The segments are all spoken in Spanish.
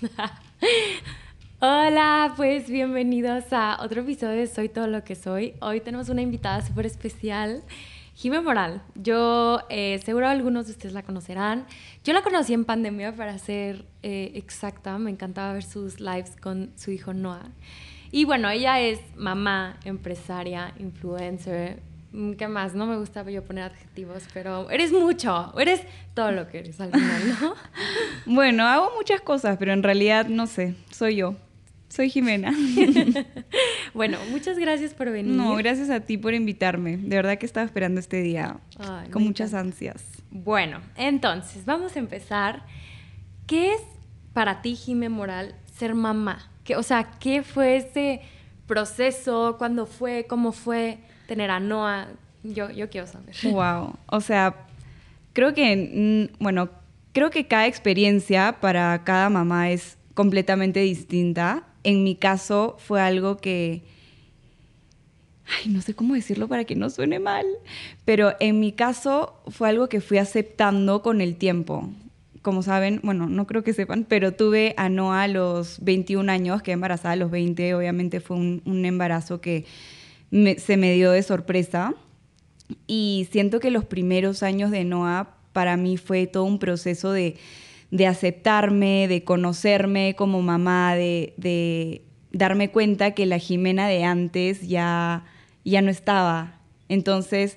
Hola, pues bienvenidos a otro episodio de Soy todo lo que soy. Hoy tenemos una invitada súper especial, Jime Moral. Yo, eh, seguro algunos de ustedes la conocerán. Yo la conocí en pandemia, para ser eh, exacta. Me encantaba ver sus lives con su hijo Noah. Y bueno, ella es mamá, empresaria, influencer, ¿Qué más? No me gusta yo poner adjetivos, pero eres mucho, eres todo lo que eres al final, ¿no? bueno, hago muchas cosas, pero en realidad no sé, soy yo. Soy Jimena. bueno, muchas gracias por venir. No, gracias a ti por invitarme. De verdad que estaba esperando este día con muchas ansias. Bueno, entonces, vamos a empezar. ¿Qué es para ti, Jime Moral, ser mamá? ¿Qué, o sea, ¿qué fue ese proceso? ¿Cuándo fue? ¿Cómo fue? Tener a Noah. Yo, yo quiero saber. Wow. O sea, creo que, mm, bueno, creo que cada experiencia para cada mamá es completamente distinta. En mi caso fue algo que, ay, no sé cómo decirlo para que no suene mal, pero en mi caso fue algo que fui aceptando con el tiempo. Como saben, bueno, no creo que sepan, pero tuve a Noah a los 21 años, que embarazada a los 20, obviamente fue un, un embarazo que se me dio de sorpresa. Y siento que los primeros años de Noah para mí fue todo un proceso de, aceptarme, de conocerme como mamá, de, darme cuenta que la Jimena de antes ya, ya no estaba. Entonces,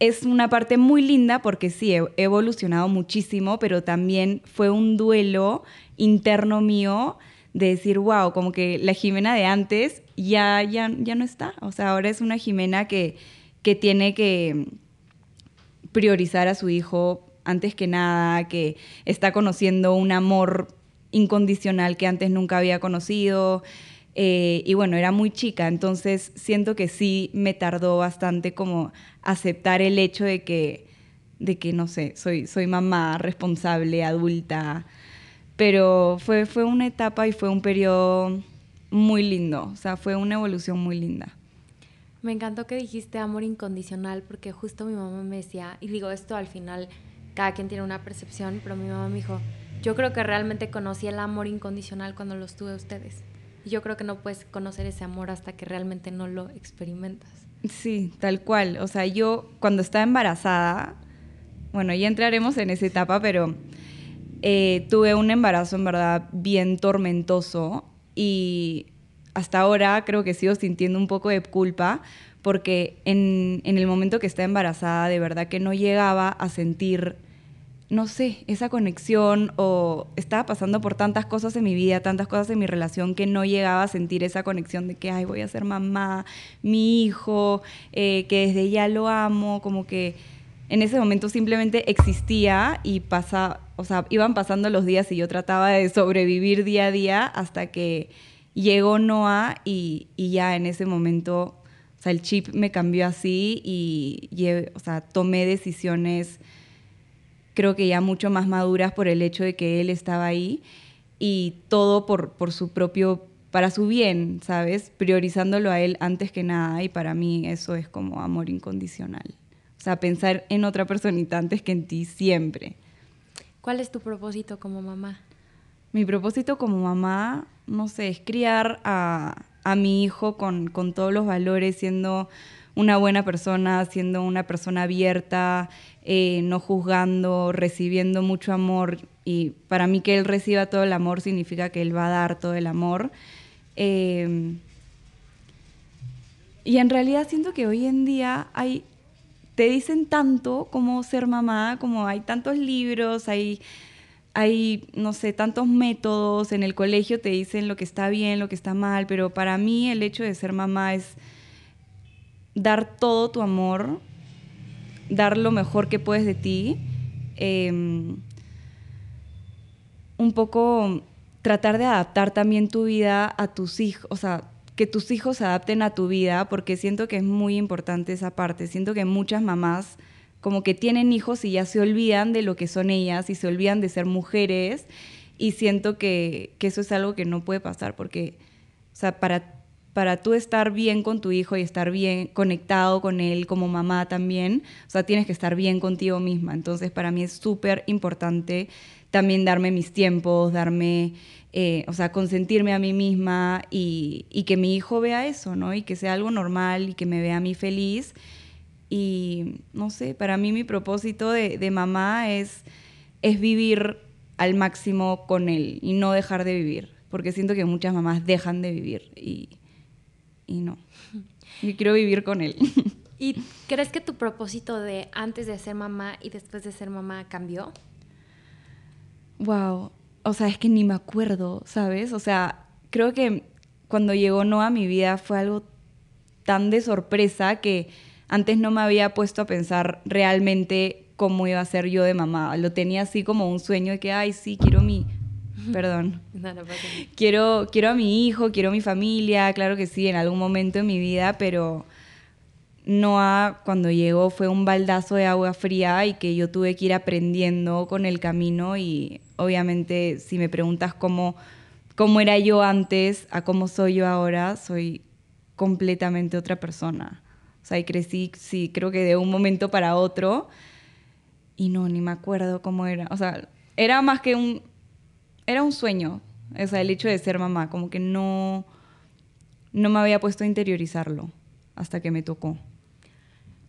es una parte muy linda porque sí, he evolucionado muchísimo, pero también fue un duelo interno mío de decir, wow, como que la Jimena de antes ya, ya, ya no está. O sea, ahora es una Jimena que, que tiene que priorizar a su hijo antes que nada, que está conociendo un amor incondicional que antes nunca había conocido. Eh, y bueno, era muy chica, entonces siento que sí me tardó bastante como aceptar el hecho de que, de que no sé, soy, soy mamá responsable, adulta, pero fue, fue una etapa y fue un periodo muy lindo, o sea, fue una evolución muy linda. Me encantó que dijiste amor incondicional porque justo mi mamá me decía, y digo esto al final, cada quien tiene una percepción, pero mi mamá me dijo, yo creo que realmente conocí el amor incondicional cuando los tuve ustedes. Y yo creo que no puedes conocer ese amor hasta que realmente no lo experimentas. Sí, tal cual. O sea, yo cuando estaba embarazada, bueno, ya entraremos en esa etapa, pero eh, tuve un embarazo en verdad bien tormentoso y hasta ahora creo que sigo sintiendo un poco de culpa porque en, el momento que estaba embarazada de verdad que no llegaba a sentir, no sé, esa conexión o estaba pasando por tantas cosas en mi vida, tantas cosas en mi relación que no llegaba a sentir esa conexión de que, ay, voy a ser mamá, mi hijo, eh, que desde ya lo amo, como que en ese momento simplemente existía y pasa, o sea, iban pasando los días y yo trataba de sobrevivir día a día hasta que llegó Noah y, ya en ese momento, el chip me cambió así y, tomé decisiones creo que ya mucho más maduras por el hecho de que él estaba ahí y todo por, por su propio, para su bien, ¿sabes? Priorizándolo a él antes que nada y para mí eso es como amor incondicional. O sea, pensar en otra personita antes que en ti siempre. ¿Cuál es tu propósito como mamá? Mi propósito como mamá, no sé, es criar a, mi hijo con, todos los valores, siendo una buena persona, siendo una persona abierta, eh, no juzgando, recibiendo mucho amor. Y para mí que él reciba todo el amor significa que él va a dar todo el amor. Eh, y en realidad siento que hoy en día hay te dicen tanto como ser mamá, como hay tantos libros, hay, hay, no sé, tantos métodos, en el colegio te dicen lo que está bien, lo que está mal, pero para mí el hecho de ser mamá es dar todo tu amor, dar lo mejor que puedes de ti, em, un poco tratar de adaptar también tu vida a tus hijos, o sea, que tus hijos se adapten a tu vida, porque siento que es muy importante esa parte. Siento que muchas mamás como que tienen hijos y ya se olvidan de lo que son ellas y se olvidan de ser mujeres y siento que, eso es algo que no puede pasar porque, o sea, para, para tú estar bien con tu hijo y estar bien conectado con él como mamá también, o sea, tienes que estar bien contigo misma. Entonces, para mí es súper importante también darme mis tiempos, darme, eh, o sea, consentirme a mí misma y, y, que mi hijo vea eso, ¿no? Y que sea algo normal y que me vea a mí feliz. Y no sé, para mí mi propósito de, de mamá es, es vivir al máximo con él y no dejar de vivir, porque siento que muchas mamás dejan de vivir y, y no. Yo quiero vivir con él. ¿Y crees que tu propósito de antes de ser mamá y después de ser mamá cambió? Wow, o sea, es que ni me acuerdo, ¿sabes? O sea, creo que cuando llegó Noah a mi vida fue algo tan de sorpresa que antes no me había puesto a pensar realmente cómo iba a ser yo de mamá. Lo tenía así como un sueño de que, ay, sí, quiero mi... Perdón. No, no quiero, quiero a mi hijo, quiero a mi familia, claro que sí, en algún momento de mi vida, pero Noah cuando llegó fue un baldazo de agua fría y que yo tuve que ir aprendiendo con el camino y obviamente si me preguntas cómo, cómo era yo antes a cómo soy yo ahora, soy completamente otra persona. O sea, y crecí, sí, creo que de un momento para otro y no, ni me acuerdo cómo era. O sea, era más que un, era un sueño, o sea, el hecho de ser mamá, como que no, no me había puesto a interiorizarlo hasta que me tocó.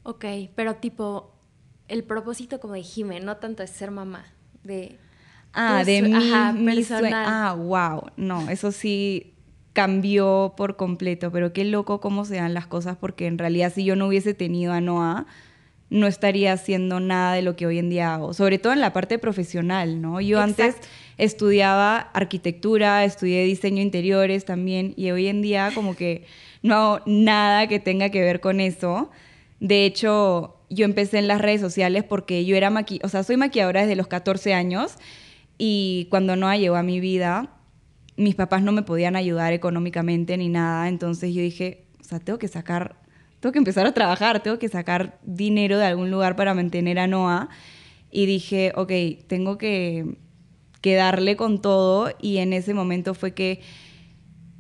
Ok, pero tipo, el propósito como de no tanto es ser mamá, de... Ah, de mí, ajá, personal. Ah, wow, no, eso sí cambió por completo, pero qué loco cómo se dan las cosas, porque en realidad si yo no hubiese tenido a Noah, no estaría haciendo nada de lo que hoy en día hago, sobre todo en la parte profesional, ¿no? Yo antes estudiaba arquitectura, estudié diseño interiores también, y hoy en día como que no hago nada que tenga que ver con eso. De hecho, yo empecé en las redes sociales porque yo era maqui o sea, soy maquilladora desde los 14 años y cuando Noah llegó a mi vida, mis papás no me podían ayudar económicamente ni nada, entonces yo dije, o sea, tengo que sacar, tengo que empezar a trabajar, tengo que sacar dinero de algún lugar para mantener a Noah. Y dije, ok, tengo que, que darle con todo. Y en ese momento fue que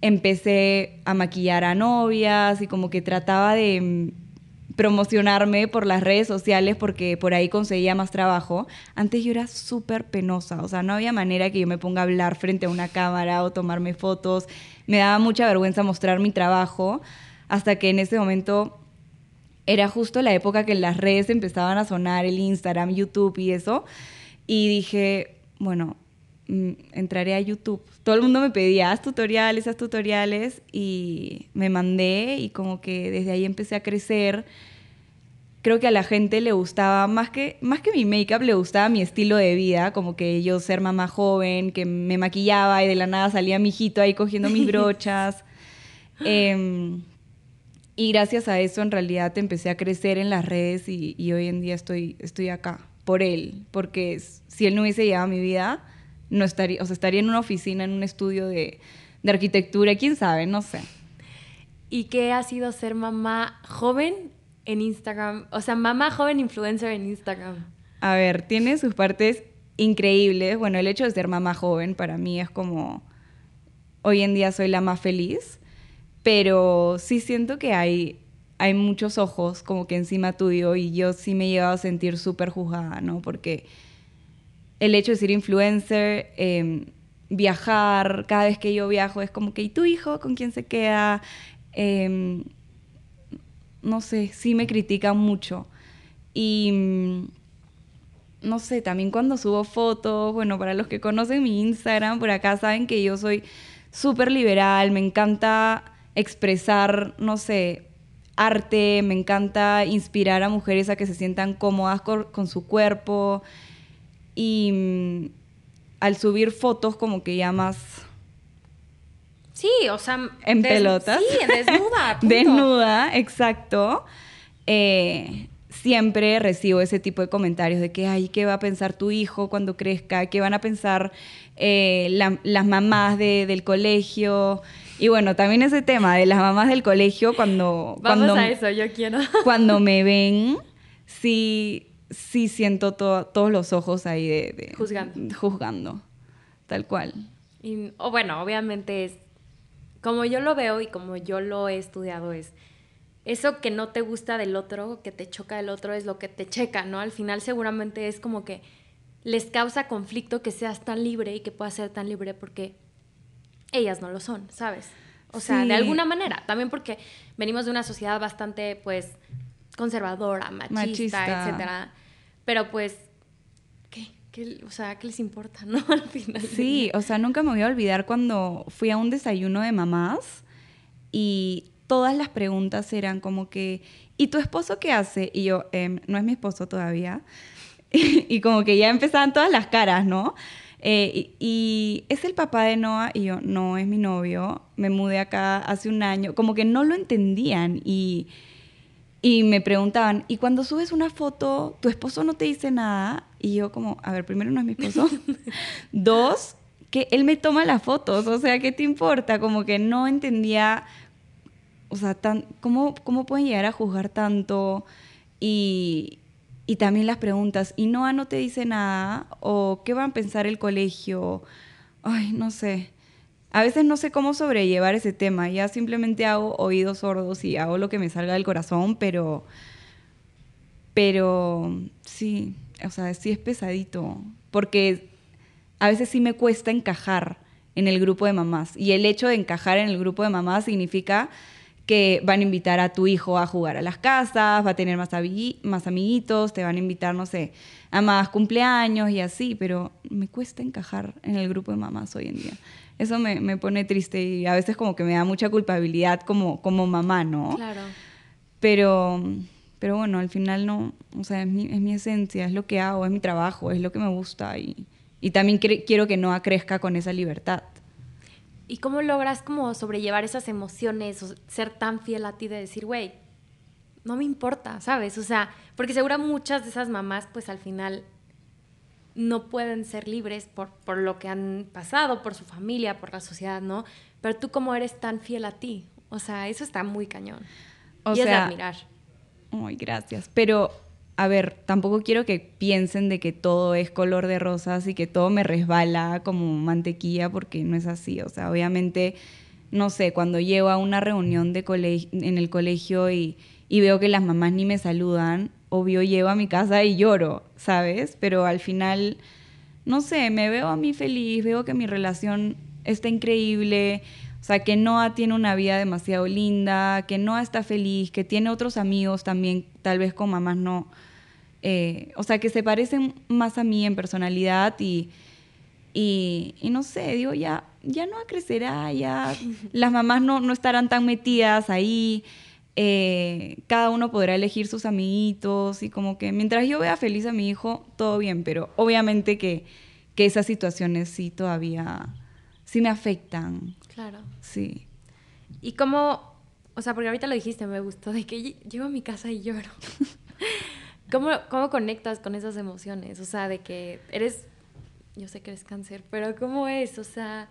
empecé a maquillar a novias y como que trataba de promocionarme por las redes sociales porque por ahí conseguía más trabajo. Antes yo era súper penosa, o sea, no había manera que yo me ponga a hablar frente a una cámara o tomarme fotos. Me daba mucha vergüenza mostrar mi trabajo hasta que en ese momento era justo la época que las redes empezaban a sonar, el Instagram, YouTube y eso. Y dije, bueno, entraré a YouTube. Todo el mundo me pedía, haz tutoriales, haz tutoriales y me mandé y como que desde ahí empecé a crecer creo que a la gente le gustaba, más que, más que mi make-up, le gustaba mi estilo de vida, como que yo ser mamá joven, que me maquillaba y de la nada salía mi hijito ahí cogiendo mis brochas. Em, y gracias a eso en realidad empecé a crecer en las redes y, hoy en día estoy, estoy acá por él, porque si él no hubiese llegado a mi vida, no estaría, o sea, estaría en una oficina, en un estudio de, de arquitectura, quién sabe, no sé. ¿Y qué ha sido ser mamá joven en Instagram? O sea, mamá joven influencer en Instagram. A ver, tiene sus partes increíbles. Bueno, el hecho de ser mamá joven para mí es como, hoy en día soy la más feliz, pero sí siento que hay, hay muchos ojos como que encima tuyo y yo sí me he llegado a sentir súper juzgada, ¿no? Porque el hecho de ser influencer, em, viajar, cada vez que yo viajo es como que, ¿y tu hijo con quién se queda? Eh, no sé, sí me critican mucho. Y mm, no sé, también cuando subo fotos, bueno, para los que conocen mi Instagram por acá saben que yo soy súper liberal, me encanta expresar, no sé, arte, me encanta inspirar a mujeres a que se sientan cómodas con, su cuerpo y mm, al subir fotos como que ya más Sí, o sea... En pelotas. Sí, desnuda. desnuda, exacto. Eh, siempre recibo ese tipo de comentarios de que, ay, ¿qué va a pensar tu hijo cuando crezca? ¿Qué van a pensar eh, las mamás del colegio? Y bueno, también ese tema de las mamás del colegio cuando... Vamos cuando, a eso, yo quiero. cuando me ven, sí, sí siento todos los ojos ahí de... juzgando. Juzgando, tal cual. o bueno, obviamente es como yo lo veo y como yo lo he estudiado es, eso que no te gusta del otro, que te choca del otro, es lo que te checa, ¿no? Al final seguramente es como que les causa conflicto que seas tan libre y que puedas ser tan libre porque ellas no lo son, ¿sabes? O sea, de alguna manera, también porque venimos de una sociedad bastante, pues, conservadora, machista, machista. etcétera. Pero pues, ¿qué? ¿qué? O sea, ¿qué les importa, no? Al final. Sí, o sea, nunca me voy a olvidar cuando fui a un desayuno de mamás y todas las preguntas eran como que, ¿y tu esposo qué hace? Y yo, em, no es mi esposo todavía. y como que ya empezaban todas las caras, ¿no? Eh, y, es el papá de Noah y yo, no, es mi novio, me mudé acá hace un año, como que no lo entendían y, y me preguntaban, ¿y cuando subes una foto, tu esposo no te dice nada? Y yo como, a ver, primero no es mi esposo, dos, que él me toma las fotos, o sea, ¿qué te importa? Como que no entendía, o sea, tan, ¿cómo, cómo pueden llegar a juzgar tanto? Y, y también las preguntas, ¿y Noah no te dice nada? ¿O qué van a pensar el colegio? Ay, no sé. A veces no sé cómo sobrellevar ese tema. Ya simplemente hago oídos sordos y hago lo que me salga del corazón, pero. Pero sí, o sea, sí es pesadito. Porque a veces sí me cuesta encajar en el grupo de mamás. Y el hecho de encajar en el grupo de mamás significa que van a invitar a tu hijo a jugar a las casas, va a tener más, más amiguitos, te van a invitar, no sé, a más cumpleaños y así, pero me cuesta encajar en el grupo de mamás hoy en día. Eso me, me pone triste y a veces como que me da mucha culpabilidad como, como mamá, ¿no? Claro. Pero, pero bueno, al final no, o sea, es mi, es mi esencia, es lo que hago, es mi trabajo, es lo que me gusta y, y también quiero que Noah crezca con esa libertad. ¿Y cómo logras como sobrellevar esas emociones o ser tan fiel a ti de decir, güey, no me importa, ¿sabes? O sea, porque seguro muchas de esas mamás pues al final no pueden ser libres por, por lo que han pasado, por su familia, por la sociedad, ¿no? Pero tú cómo eres tan fiel a ti. O sea, eso está muy cañón. O y sea, es de admirar. Ay, gracias. Pero a ver, tampoco quiero que piensen de que todo es color de rosas y que todo me resbala como mantequilla, porque no es así. O sea, obviamente, no sé, cuando llego a una reunión de en el colegio y, y veo que las mamás ni me saludan, obvio llego a mi casa y lloro, ¿sabes? Pero al final, no sé, me veo a mí feliz, veo que mi relación está increíble. O sea, que Noah tiene una vida demasiado linda, que Noah está feliz, que tiene otros amigos también, tal vez con mamás no. Eh, o sea, que se parecen más a mí en personalidad y, y, no sé, digo, ya, ya no crecerá, ya las mamás no, no estarán tan metidas ahí. Eh, cada uno podrá elegir sus amiguitos y como que mientras yo vea feliz a mi hijo, todo bien, pero obviamente que, que esas situaciones sí todavía, sí me afectan. Claro. Sí. ¿Y cómo, o sea, porque ahorita lo dijiste, me gustó, de que llego a mi casa y lloro. ¿Cómo, ¿Cómo conectas con esas emociones? O sea, de que eres, yo sé que eres cáncer, pero ¿cómo es? O sea,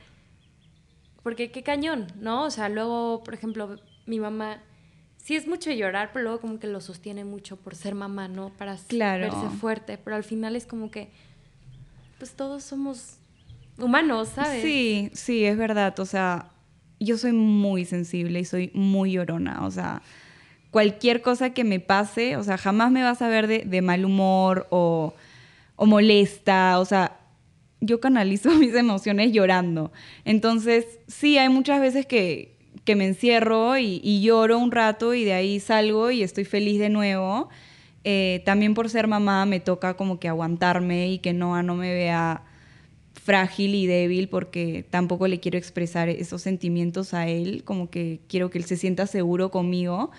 porque qué cañón, ¿no? O sea, luego, por ejemplo, mi mamá, sí es mucho llorar, pero luego como que lo sostiene mucho por ser mamá, ¿no? Para verse fuerte, pero al final es como que, pues todos somos humanos, ¿sabes? Sí, sí, es verdad. O sea, yo soy muy sensible y soy muy llorona. O sea, cualquier cosa que me pase, o sea, jamás me vas a ver de, mal humor o, molesta. O sea, yo canalizo mis emociones llorando. Entonces, sí, hay muchas veces que, me encierro y, lloro un rato y de ahí salgo y estoy feliz de nuevo. Eh, también por ser mamá me toca como que aguantarme y que no, no me vea frágil y débil porque tampoco le quiero expresar esos sentimientos a él, como que quiero que él se sienta seguro conmigo.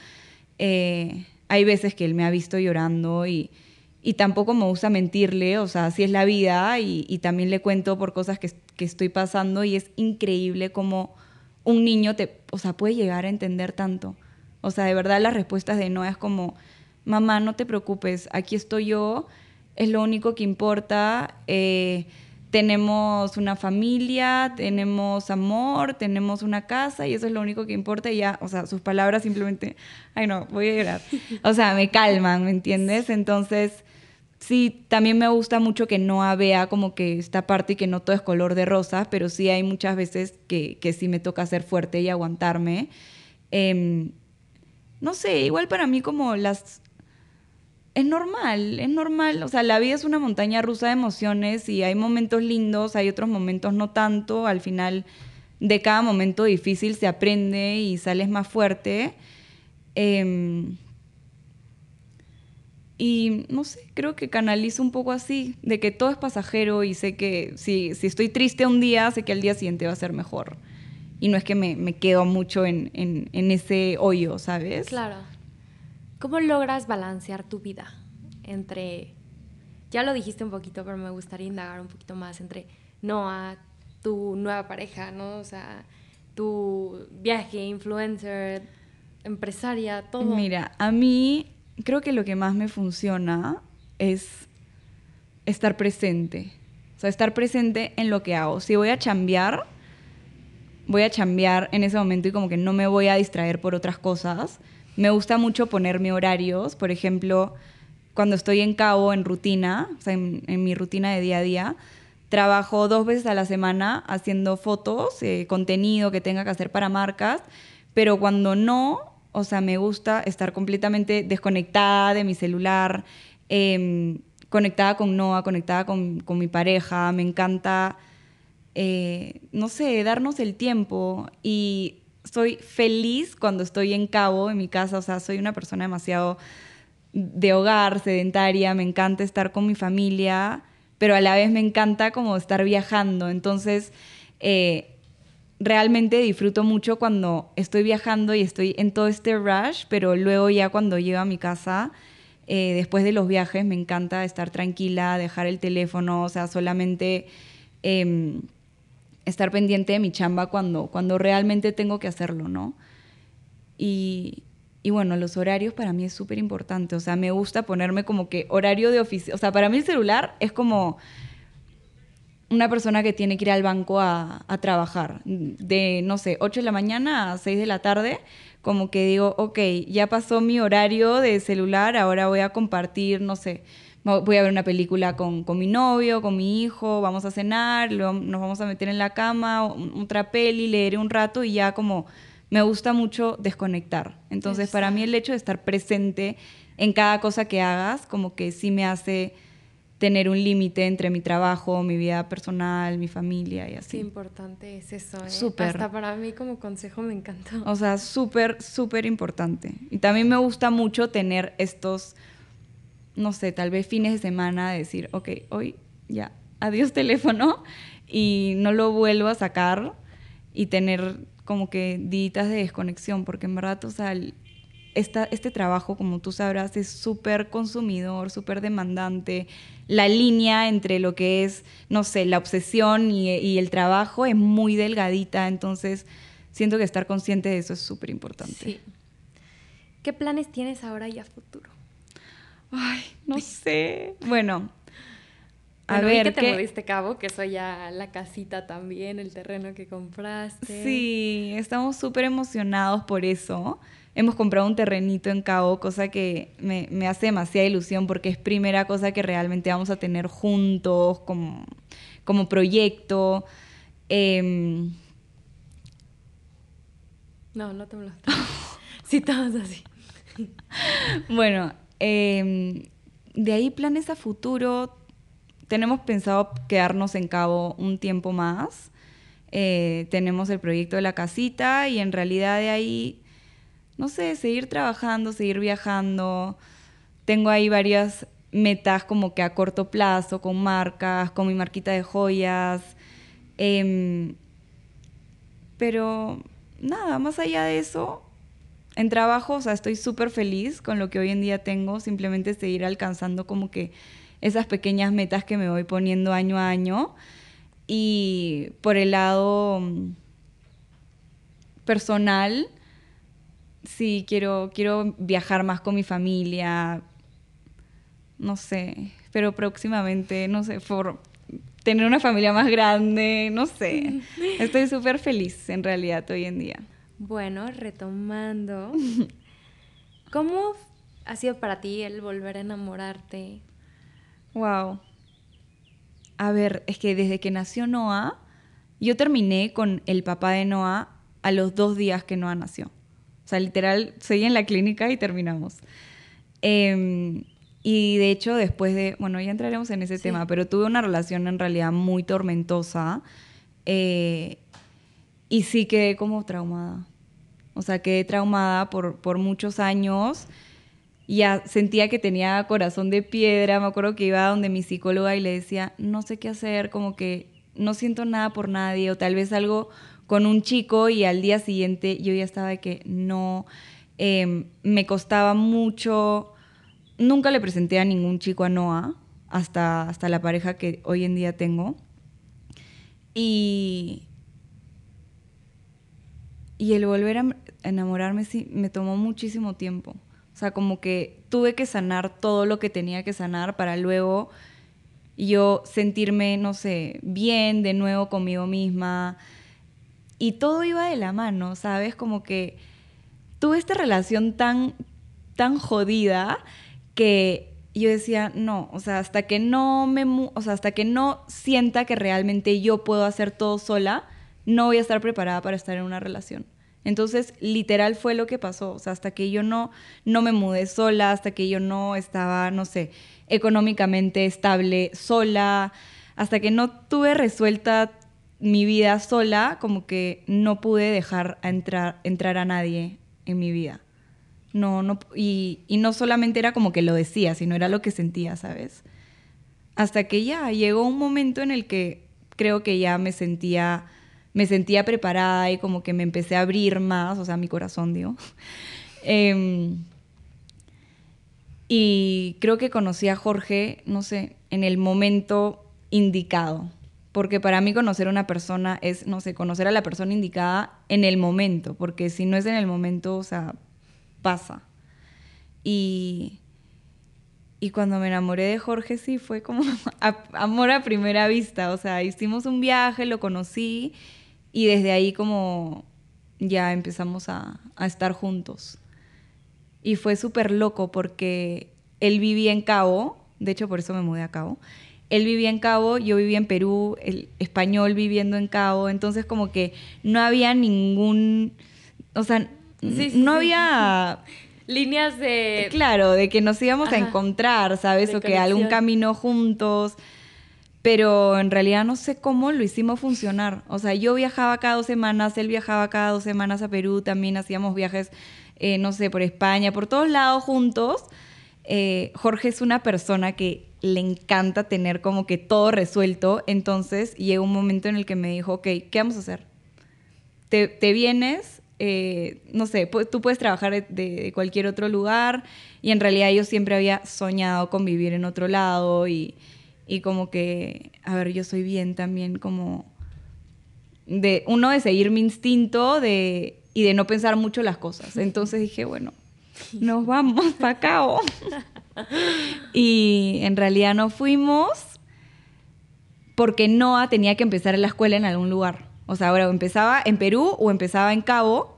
Eh, hay veces que él me ha visto llorando y, y, tampoco me gusta mentirle, o sea, así es la vida y, y también le cuento por cosas que, que, estoy pasando y es increíble como un niño te, o sea, puede llegar a entender tanto. O sea, de verdad las respuestas de no es como, mamá, no te preocupes, aquí estoy yo, es lo único que importa. Eh, tenemos una familia, tenemos amor, tenemos una casa y eso es lo único que importa y ya, o sea, sus palabras simplemente, ay no, voy a llorar. O sea, me calman, ¿me entiendes? Entonces, sí, también me gusta mucho que no vea como que esta parte y que no todo es color de rosa, pero sí hay muchas veces que, que sí me toca ser fuerte y aguantarme. Em, no sé, igual para mí como las es normal, es normal. O sea, la vida es una montaña rusa de emociones y hay momentos lindos, hay otros momentos no tanto. Al final de cada momento difícil se aprende y sales más fuerte. Em, y no sé, creo que canalizo un poco así, de que todo es pasajero y sé que si, si estoy triste un día, sé que al día siguiente va a ser mejor. Y no es que me, me quedo mucho en, en, en ese hoyo, ¿sabes? Claro. ¿Cómo logras balancear tu vida entre, ya lo dijiste un poquito, pero me gustaría indagar un poquito más entre Noah, tu nueva pareja, ¿no? O sea, tu viaje, influencer, empresaria, todo. Mira, a mí creo que lo que más me funciona es estar presente. O sea, estar presente en lo que hago. Si voy a chambear, voy a chambear en ese momento y como que no me voy a distraer por otras cosas me gusta mucho ponerme horarios, por ejemplo, cuando estoy en cabo, en rutina, o sea, en, mi rutina de día a día, trabajo dos veces a la semana haciendo fotos, eh, contenido que tenga que hacer para marcas, pero cuando no, o sea, me gusta estar completamente desconectada de mi celular, em, conectada con Noah, conectada con, con mi pareja, me encanta, eh, no sé, darnos el tiempo. Y soy feliz cuando estoy en cabo en mi casa, o sea, soy una persona demasiado de hogar, sedentaria, me encanta estar con mi familia, pero a la vez me encanta como estar viajando, entonces eh, realmente disfruto mucho cuando estoy viajando y estoy en todo este rush, pero luego ya cuando llego a mi casa, eh, después de los viajes, me encanta estar tranquila, dejar el teléfono, o sea, solamente... Em, estar pendiente de mi chamba cuando, cuando realmente tengo que hacerlo, ¿no? Y, y bueno, los horarios para mí es súper importante. O sea, me gusta ponerme como que horario de oficina. O sea, para mí el celular es como una persona que tiene que ir al banco a, a, trabajar. De, no sé, 8 de la mañana a 6 de la tarde, como que digo, ok, ya pasó mi horario de celular, ahora voy a compartir, no sé, voy a ver una película con, con, mi novio, con mi hijo, vamos a cenar, luego nos vamos a meter en la cama, otra peli, leer un rato y ya como me gusta mucho desconectar. Entonces, para mí el hecho de estar presente en cada cosa que hagas, como que sí me hace tener un límite entre mi trabajo, mi vida personal, mi familia y así. Qué importante es eso, ¿eh? Súper. Hasta para mí como consejo me encantó. O sea, súper, súper importante. Y también me gusta mucho tener estos no sé, tal vez fines de semana, decir, ok, hoy ya, adiós teléfono y no lo vuelvo a sacar y tener como que ditas de desconexión, porque en verdad, o sea, esta, este trabajo, como tú sabrás, es súper consumidor, súper demandante. La línea entre lo que es, no sé, la obsesión y, y el trabajo es muy delgadita, entonces siento que estar consciente de eso es súper importante. Sí. ¿Qué planes tienes ahora y a futuro? Ay, no sé. Bueno, a ver. que te moviste cabo, que eso ya la casita también, el terreno que compraste. Sí, estamos súper emocionados por eso. Hemos comprado un terrenito en Cabo, cosa que me, me, hace demasiada ilusión porque es primera cosa que realmente vamos a tener juntos como, como proyecto. Eh... No, no te lo Sí, todos así. bueno, Em, de ahí planes a futuro. Tenemos pensado quedarnos en Cabo un tiempo más. Eh, tenemos el proyecto de la casita y en realidad de ahí, no sé, seguir trabajando, seguir viajando. Tengo ahí varias metas como que a corto plazo, con marcas, con mi marquita de joyas. Em, pero nada, más allá de eso, en trabajo, o sea, estoy súper feliz con lo que hoy en día tengo, simplemente seguir alcanzando como que esas pequeñas metas que me voy poniendo año a año. Y por el lado mm, personal, sí, quiero, quiero viajar más con mi familia, no sé, pero próximamente, no sé, por tener una familia más grande, no sé. Estoy súper feliz en realidad hoy en día. Bueno, retomando, ¿cómo ha sido para ti el volver a enamorarte? Wow. A ver, es que desde que nació Noah, yo terminé con el papá de Noah a los dos días que Noah nació. O sea, literal, seguí en la clínica y terminamos. Em, Y de hecho, después de, bueno, ya entraremos en ese tema, pero tuve una relación en realidad muy tormentosa eh, y sí quedé como traumada. O sea, quedé traumada por, por muchos años. Ya sentía que tenía corazón de piedra. Me acuerdo que iba donde mi psicóloga y le decía, no sé qué hacer, como que no siento nada por nadie, o tal vez algo con un chico y al día siguiente yo ya estaba de que no, em, me costaba mucho, nunca le presenté a ningún chico a Noah, hasta, hasta la pareja que hoy en día tengo. Y, y el volver a enamorarme sí me tomó muchísimo tiempo. O sea, como que tuve que sanar todo lo que tenía que sanar para luego yo sentirme, no sé, bien de nuevo conmigo misma. Y todo iba de la mano, ¿sabes? Como que tuve esta relación tan, tan jodida que yo decía, no, o sea, hasta que no me, o sea, hasta que no sienta que realmente yo puedo hacer todo sola, no voy a estar preparada para estar en una relación. Entonces, literal fue lo que pasó, o sea, hasta que yo no no me mudé sola, hasta que yo no estaba, no sé, económicamente estable sola, hasta que no tuve resuelta mi vida sola, como que no pude dejar entrar, entrar a nadie en mi vida. No, no, y, y no solamente era como que lo decía, sino era lo que sentía, ¿sabes? Hasta que ya llegó un momento en el que creo que ya me sentía, me sentía preparada y como que me empecé a abrir más, o sea, mi corazón, digo. eh, y creo que conocí a Jorge, no sé, en el momento indicado. Porque para mí conocer a una persona es, no sé, conocer a la persona indicada en el momento. Porque si no es en el momento, o sea, pasa. Y, y cuando me enamoré de Jorge, sí, fue como amor a primera vista. O sea, hicimos un viaje, lo conocí y desde ahí como ya empezamos a, a estar juntos. Y fue súper loco porque él vivía en Cabo, de hecho por eso me mudé a Cabo. Él vivía en Cabo, yo vivía en Perú, el español viviendo en Cabo, entonces como que no había ningún, o sea, no había líneas de... Claro, de que nos íbamos a encontrar, ¿sabes? o que algún camino juntos. Pero en realidad no sé cómo lo hicimos funcionar. O sea, yo viajaba cada dos semanas, él viajaba cada dos semanas a Perú, también hacíamos viajes eh, no sé, por España, por todos lados juntos. Eh, Jorge es una persona que le encanta tener como que todo resuelto, entonces llegó un momento en el que me dijo, ok, ¿qué vamos a hacer? Te, vienes, eh, no sé, tú puedes trabajar de, cualquier otro lugar y en realidad yo siempre había soñado con vivir en otro lado y, como que, a ver, yo soy bien también como de uno de seguir mi instinto y de no pensar mucho las cosas. Entonces dije, bueno, nos vamos para acá. y en realidad no fuimos porque Noah tenía que empezar la escuela en algún lugar. O sea, ahora empezaba en Perú o empezaba en Cabo.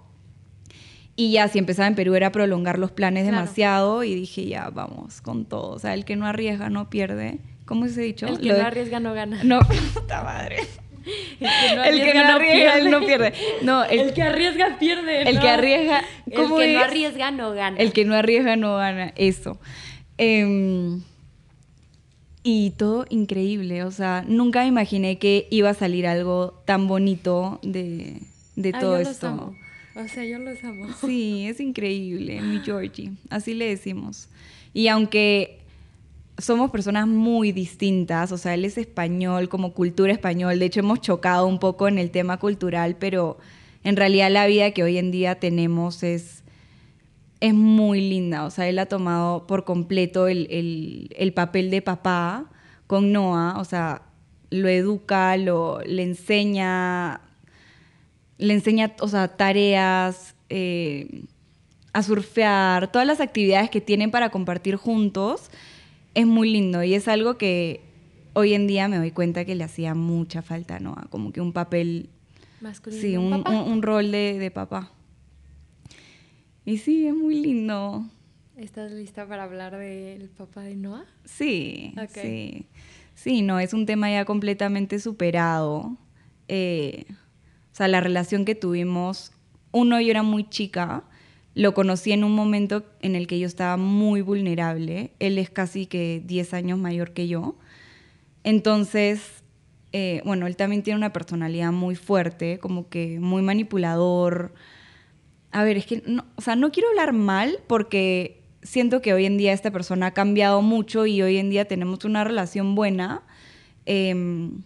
Y ya si empezaba en Perú era prolongar los planes demasiado y dije, ya, vamos con todo. O sea, el que no arriesga no pierde. ¿Cómo se ha dicho? El que no arriesga no gana. No, puta madre. El que no arriesga, no, pierde. No, el, que arriesga pierde. El que arriesga. el que no arriesga no gana. El que no arriesga no gana. Eso. Em, y todo increíble. O sea, nunca me imaginé que iba a salir algo tan bonito de, de ah, todo esto. O sea, yo los amo. Sí, es increíble, mi Georgie. Así le decimos. Y aunque somos personas muy distintas, o sea, él es español, como cultura español, de hecho hemos chocado un poco en el tema cultural, pero en realidad la vida que hoy en día tenemos es, es muy linda, o sea, él ha tomado por completo el, el, papel de papá con Noah, o sea, lo educa, lo, le enseña, le enseña, o sea, tareas, eh, a surfear, todas las actividades que tienen para compartir juntos es muy lindo y es algo que hoy en día me doy cuenta que le hacía mucha falta, ¿no? Como que un papel... Masculino. Sí, un, rol de, papá. Y sí, es muy lindo. ¿Estás lista para hablar del papá de Noah? Sí, sí. Sí, no, es un tema ya completamente superado. Eh, o sea, la relación que tuvimos, uno, yo era muy chica, lo conocí en un momento en el que yo estaba muy vulnerable. Él es casi que 10 años mayor que yo. Entonces, eh, bueno, él también tiene una personalidad muy fuerte, como que muy manipulador. A ver, es que, no, o sea, no quiero hablar mal porque siento que hoy en día esta persona ha cambiado mucho y hoy en día tenemos una relación buena. Em,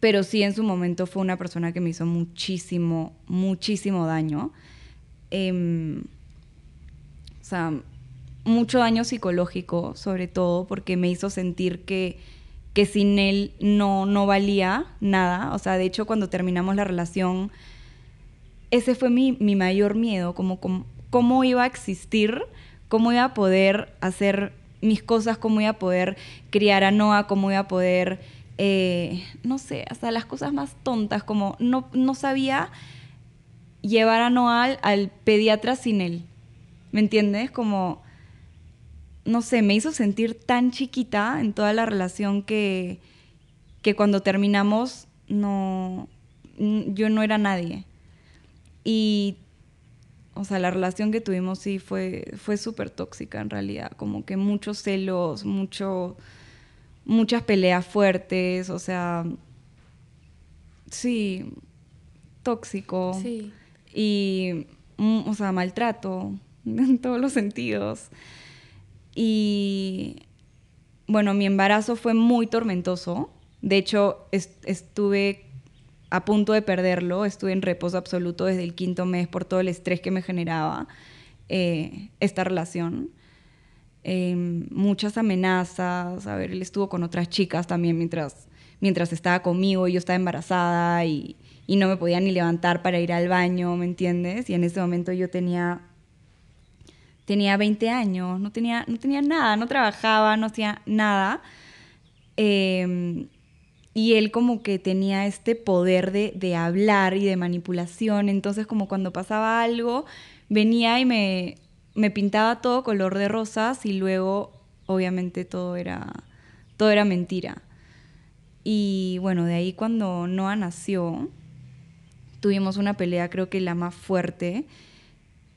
pero sí en su momento fue una persona que me hizo muchísimo, muchísimo daño. Em, o sea, mucho daño psicológico, sobre todo, porque me hizo sentir que, que sin él no, no valía nada. O sea, de hecho, cuando terminamos la relación, ese fue mi, mi mayor miedo, como, como cómo iba a existir, cómo iba a poder hacer mis cosas, cómo iba a poder criar a Noah, cómo iba a poder, eh, no sé, hasta las cosas más tontas, como no, no sabía llevar a Noal al pediatra sin él. ¿Me entiendes? Como, no sé, me hizo sentir tan chiquita en toda la relación que, que cuando terminamos no, yo no era nadie. Y, o sea, la relación que tuvimos sí fue, fue súper tóxica en realidad, como que muchos celos, mucho, muchas peleas fuertes, o sea, sí, tóxico. Sí y, mm, o sea, maltrato en todos los sentidos. Y bueno, mi embarazo fue muy tormentoso. De hecho, estuve a punto de perderlo, estuve en reposo absoluto desde el quinto mes por todo el estrés que me generaba eh, esta relación. Em, muchas amenazas, a ver, él estuvo con otras chicas también mientras, mientras estaba conmigo y yo estaba embarazada y, y no me podía ni levantar para ir al baño, ¿me entiendes? Y en ese momento yo tenía tenía 20 años, no tenía, no tenía nada, no trabajaba, no hacía nada. Em, y él como que tenía este poder de, de, hablar y de manipulación, entonces como cuando pasaba algo, venía y me, me pintaba todo color de rosas y luego obviamente todo era, todo era mentira. Y bueno, de ahí cuando Noah nació, tuvimos una pelea, creo que la más fuerte,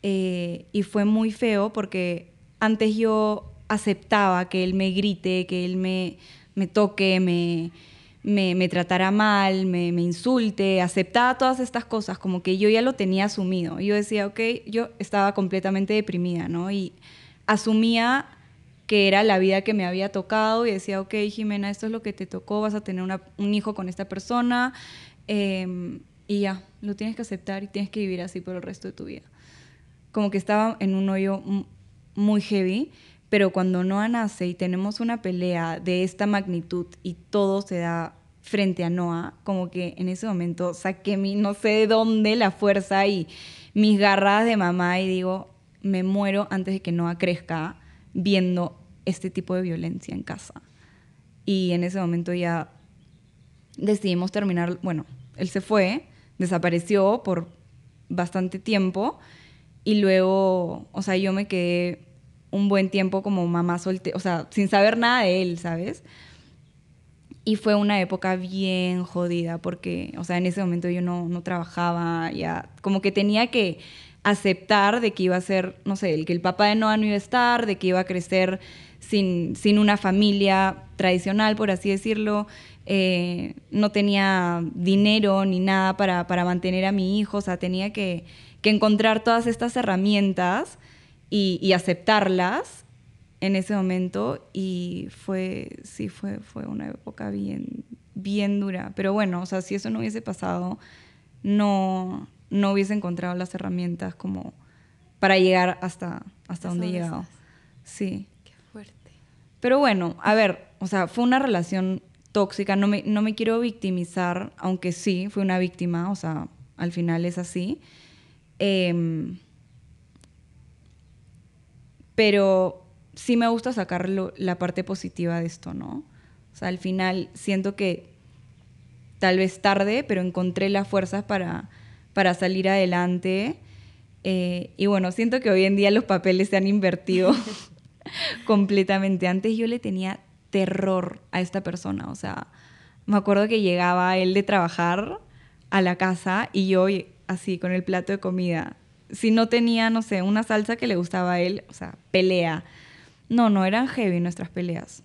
eh, y fue muy feo porque antes yo aceptaba que él me grite, que él me, me toque, me, me, tratara mal, me, me, insulte, aceptaba todas estas cosas, como que yo ya lo tenía asumido. Yo decía, ok, yo estaba completamente deprimida, ¿no? Y asumía que era la vida que me había tocado y decía, ok, Jimena, esto es lo que te tocó, vas a tener un hijo con esta persona. Eh, y ya, lo tienes que aceptar y tienes que vivir así por el resto de tu vida. Como que estaba en un hoyo muy heavy, pero cuando Noah nace y tenemos una pelea de esta magnitud y todo se da frente a Noah, como que en ese momento saqué mi, no sé de dónde, la fuerza y mis garras de mamá y digo, me muero antes de que Noah crezca viendo este tipo de violencia en casa. Y en ese momento ya decidimos terminar, bueno, él se fue, desapareció por bastante tiempo y luego, o sea, yo me quedé un buen tiempo como mamá soltera, o sea, sin saber nada de él, ¿sabes? Y fue una época bien jodida porque, o sea, en ese momento yo no, no trabajaba, ya como que tenía que aceptar de que iba a ser, no sé, el que el papá de Noah no iba a estar, de que iba a crecer sin, sin una familia tradicional, por así decirlo, eh, no tenía dinero ni nada para, mantener a mi hijo, o sea, tenía que, encontrar todas estas herramientas y, aceptarlas en ese momento y fue, sí, fue, fue una época bien, bien dura, pero bueno, o sea, si eso no hubiese pasado, no, no hubiese encontrado las herramientas como para llegar hasta, hasta donde he llegado. Sí. Qué fuerte. Pero bueno, a ver, o sea, fue una relación tóxica, no me, no me quiero victimizar, aunque sí, fui una víctima, o sea, al final es así. Em, pero sí me gusta sacar la parte positiva de esto, ¿no? O sea, al final siento que tal vez tarde, pero encontré las fuerzas para, para salir adelante. Eh, y bueno, siento que hoy en día los papeles se han invertido completamente. Antes yo le tenía terror a esta persona. O sea, me acuerdo que llegaba él de trabajar a la casa y yo así con el plato de comida si no tenía, no sé, una salsa que le gustaba a él, o sea, pelea. No, no eran heavy nuestras peleas.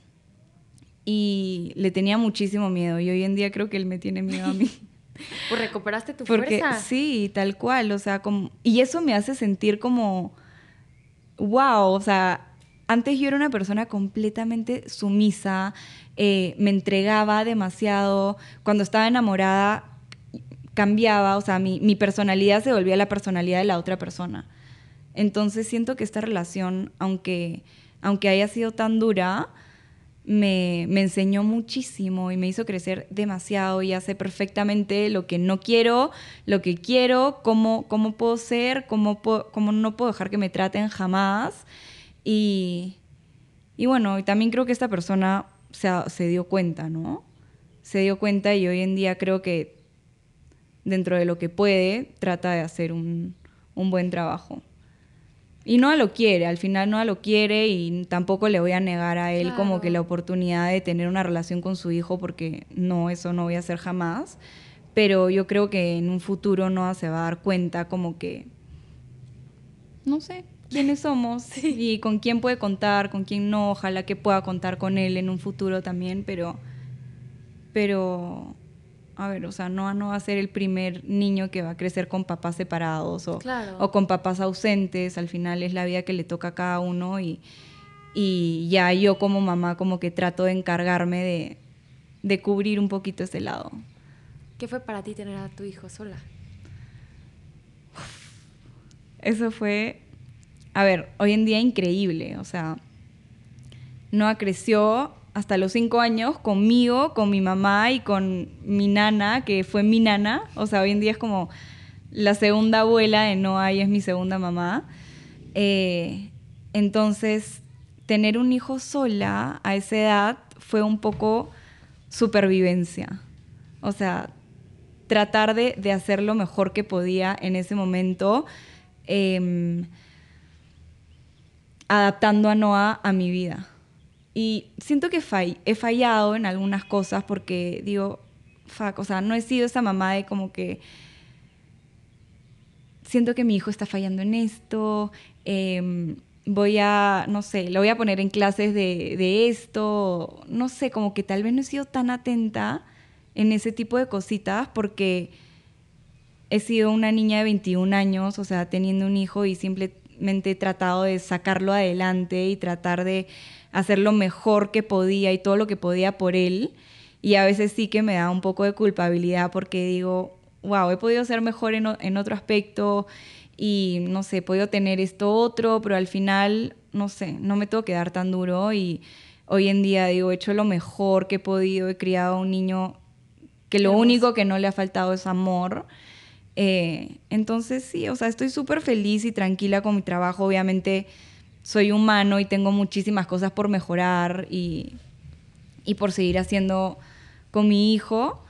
Y le tenía muchísimo miedo y hoy en día creo que él me tiene miedo a mí. Pues recuperaste tu Porque fuerza. sí, tal cual, o sea, como y eso me hace sentir como wow, o sea, antes yo era una persona completamente sumisa, eh, me entregaba demasiado, cuando estaba enamorada cambiaba, o sea, mi, mi personalidad se volvía la personalidad de la otra persona. Entonces siento que esta relación, aunque, aunque haya sido tan dura, me, me enseñó muchísimo y me hizo crecer demasiado y hace perfectamente lo que no quiero, lo que quiero, cómo, cómo puedo ser, cómo, puedo- cómo no puedo dejar que me traten jamás. Y, y bueno, y también creo que esta persona se, se dio cuenta, ¿no? Se dio cuenta y hoy en día creo que dentro de lo que puede, trata de hacer un, un buen trabajo. Y no lo quiere, al final no lo quiere y tampoco le voy a negar a él como que la oportunidad de tener una relación con su hijo porque no, eso no voy a hacer jamás. Pero yo creo que en un futuro Noah se va a dar cuenta como que, no sé, quiénes somos y con quién puede contar, con quién no, ojalá que pueda contar con él en un futuro también, pero, pero, a ver, o sea, Noah no va a ser el primer niño que va a crecer con papás separados o, Claro. o con papás ausentes, al final es la vida que le toca a cada uno y, y ya yo como mamá como que trato de encargarme de, de cubrir un poquito ese lado. ¿Qué fue para ti tener a tu hijo sola? Eso fue, a ver, hoy en día increíble, o sea, Noah creció hasta los cinco años conmigo, con mi mamá y con mi nana, que fue mi nana, o sea, hoy en día es como la segunda abuela de Noah y es mi segunda mamá. Eh, entonces, tener un hijo sola a esa edad fue un poco supervivencia, o sea, tratar de, de hacer lo mejor que podía en ese momento. em, adaptando a Noah a mi vida. Y siento que he fallado en algunas cosas porque digo, o sea, no he sido esa mamá de como que siento que mi hijo está fallando en esto, em, voy a, no sé, lo voy a poner en clases de, de esto, no sé, como que tal vez no he sido tan atenta en ese tipo de cositas porque he sido una niña de 21 años, o sea, teniendo un hijo y he tratado de sacarlo adelante y tratar de hacer lo mejor que podía y todo lo que podía por él. Y a veces sí que me da un poco de culpabilidad porque digo, wow, he podido ser mejor en, en otro aspecto y no sé, he podido tener esto otro, pero al final, no sé, no me tengo que dar tan duro y hoy en día digo, he hecho lo mejor que he podido, he criado a un niño que lo único que no le ha faltado es amor. Eh, entonces sí, o sea, estoy súper feliz y tranquila con mi trabajo. Obviamente soy humano y tengo muchísimas cosas por mejorar y, y por seguir haciendo con mi hijo,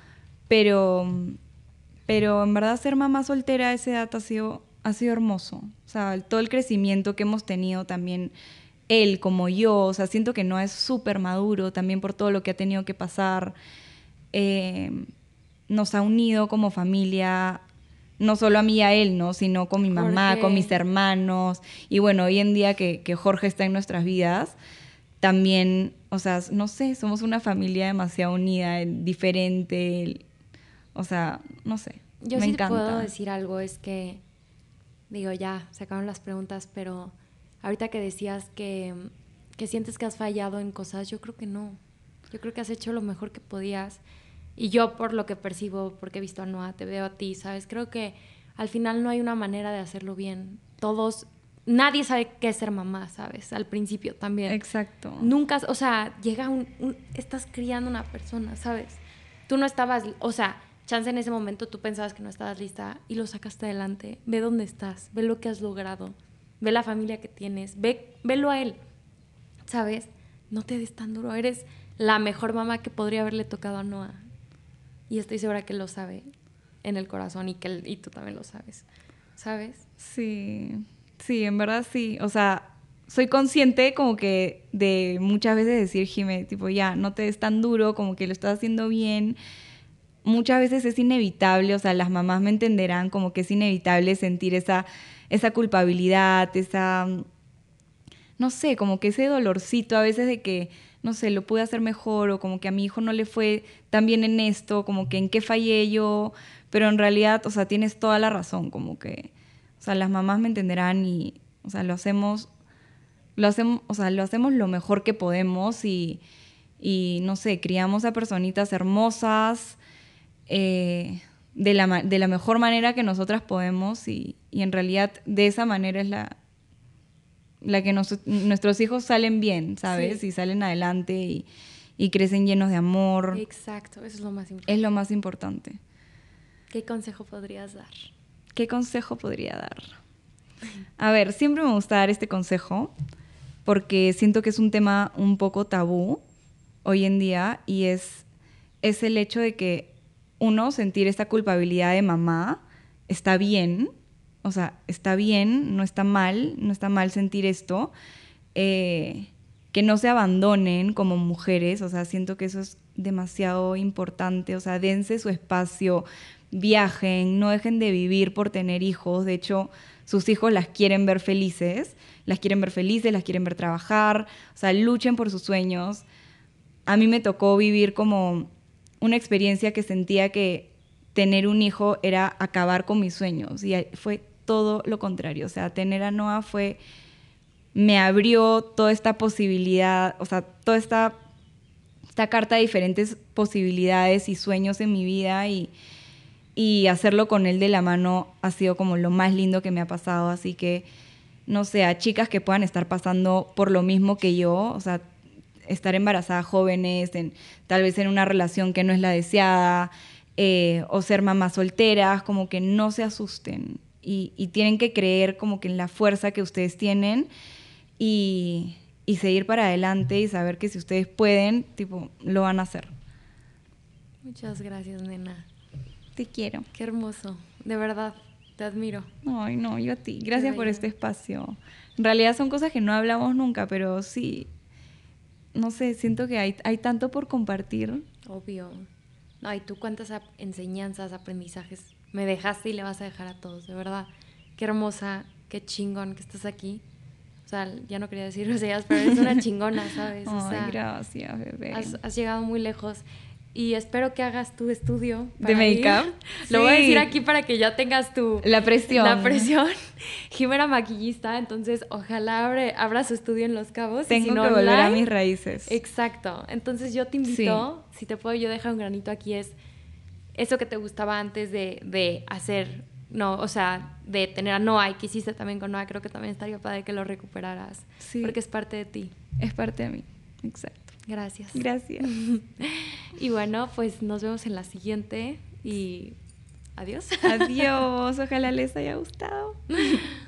pero, pero en verdad ser mamá soltera a esa edad ha sido, ha sido hermoso. O sea, todo el crecimiento que hemos tenido también él como yo, o sea, siento que no es súper maduro también por todo lo que ha tenido que pasar. Eh, nos ha unido como familia, no solo a mí y a él, ¿no? Sino con mi mamá, Jorge. con mis hermanos. Y bueno, hoy en día que, que Jorge está en nuestras vidas, también, o sea, no sé, somos una familia demasiado unida, diferente. O sea, no sé. Yo me sí te encanta. puedo decir algo, es que, digo, ya, se acabaron las preguntas, pero ahorita que decías que, que sientes que has fallado en cosas, yo creo que no. Yo creo que has hecho lo mejor que podías. Y yo, por lo que percibo, porque he visto a Noah, te veo a ti, ¿sabes? Creo que al final no hay una manera de hacerlo bien. Todos, nadie sabe qué es ser mamá, ¿sabes? Al principio también. Exacto. Nunca, o sea, llega un, un- estás criando una persona, ¿sabes? Tú no estabas, o sea, chance en ese momento tú pensabas que no estabas lista y lo sacaste adelante. Ve dónde estás, ve lo que has logrado, ve la familia que tienes, ve, velo a él, ¿sabes? No te des tan duro, eres la mejor mamá que podría haberle tocado a Noah. Y estoy segura que lo sabe en el corazón y que y tú también lo sabes, ¿sabes? Sí, sí, en verdad sí. O sea, soy consciente como que de muchas veces decir, Jime, tipo, ya, no te des tan duro, como que lo estás haciendo bien. muchas veces es inevitable, o sea, las mamás me entenderán como que es inevitable sentir esa, esa culpabilidad, esa, no sé, como que ese dolorcito a veces de que, no sé, lo pude hacer mejor o como que a mi hijo no le fue tan bien en esto, como que en qué fallé yo, pero en realidad, o sea, tienes toda la razón, como que, o sea, las mamás me entenderán y, o sea, lo hacemos, lo hacemos, o sea, lo hacemos lo mejor que podemos y, y no sé, criamos a personitas hermosas eh, de, la, de, la, mejor manera que nosotras podemos y, y en realidad de esa manera es la, la que nuestros hijos salen bien, ¿sabes? Y salen adelante y, y, crecen llenos de amor. Exacto, eso es lo más importante. Es lo más importante. ¿Qué consejo podrías dar? ¿Qué consejo podría dar? A ver, siempre me gusta dar este consejo porque siento que es un tema un poco tabú hoy en día y es, es el hecho de que uno sentir esta culpabilidad de mamá está bien, o sea, está bien, no está mal, no está mal sentir esto, eh, que no se abandonen como mujeres, o sea, siento que eso es demasiado importante, o sea, dense su espacio, viajen, no dejen de vivir por tener hijos, de hecho, sus hijos las quieren ver felices, las quieren ver felices, las quieren ver trabajar, o sea, luchen por sus sueños. A mí me tocó vivir como una experiencia que sentía que tener un hijo era acabar con mis sueños y fue todo lo contrario, o sea, tener a Noah fue me abrió toda esta posibilidad, o sea, toda esta, esta carta de diferentes posibilidades y sueños en mi vida y, y hacerlo con él de la mano ha sido como lo más lindo que me ha pasado. Así que, no sé, a chicas que puedan estar pasando por lo mismo que yo, o sea, estar embarazadas jóvenes, en, tal vez en una relación que no es la deseada, eh, o ser mamás solteras, como que no se asusten y, y, tienen que creer como que en la fuerza que ustedes tienen y, y seguir para adelante y saber que si ustedes pueden, tipo, lo van a hacer. Muchas gracias, nena. Te quiero. Qué hermoso. De verdad, te admiro. Ay, no, yo a ti. Gracias por este espacio. En realidad son cosas que no hablamos nunca, pero sí, no sé, siento que hay, hay tanto por compartir. Obvio. No, y tú cuántas enseñanzas, aprendizajes me dejaste y le vas a dejar a todos, de verdad. Qué hermosa, qué chingón que estás aquí. O sea, ya no quería decir groserías, pero eres una chingona, ¿sabes? O Ay, gracias, bebé. Has, has, llegado muy lejos y espero que hagas tu estudio. ¿De make-up? Sí. Lo voy a decir aquí para que ya tengas tu... La presión. La presión. Jimena maquillista, entonces ojalá abre, abra su estudio en Los Cabos. Tengo y si no, que volver online. a mis raíces. Exacto. Entonces yo te invito, sí. si te puedo yo dejar un granito aquí, es eso que te gustaba antes de, de hacer, no, o sea, de tener a Noah y que hiciste también con Noah, creo que también estaría padre que lo recuperaras. Sí. Porque es parte de ti. Es parte de mí, exacto. Gracias. Gracias. y bueno, pues nos vemos en la siguiente y adiós. Adiós. Ojalá les haya gustado.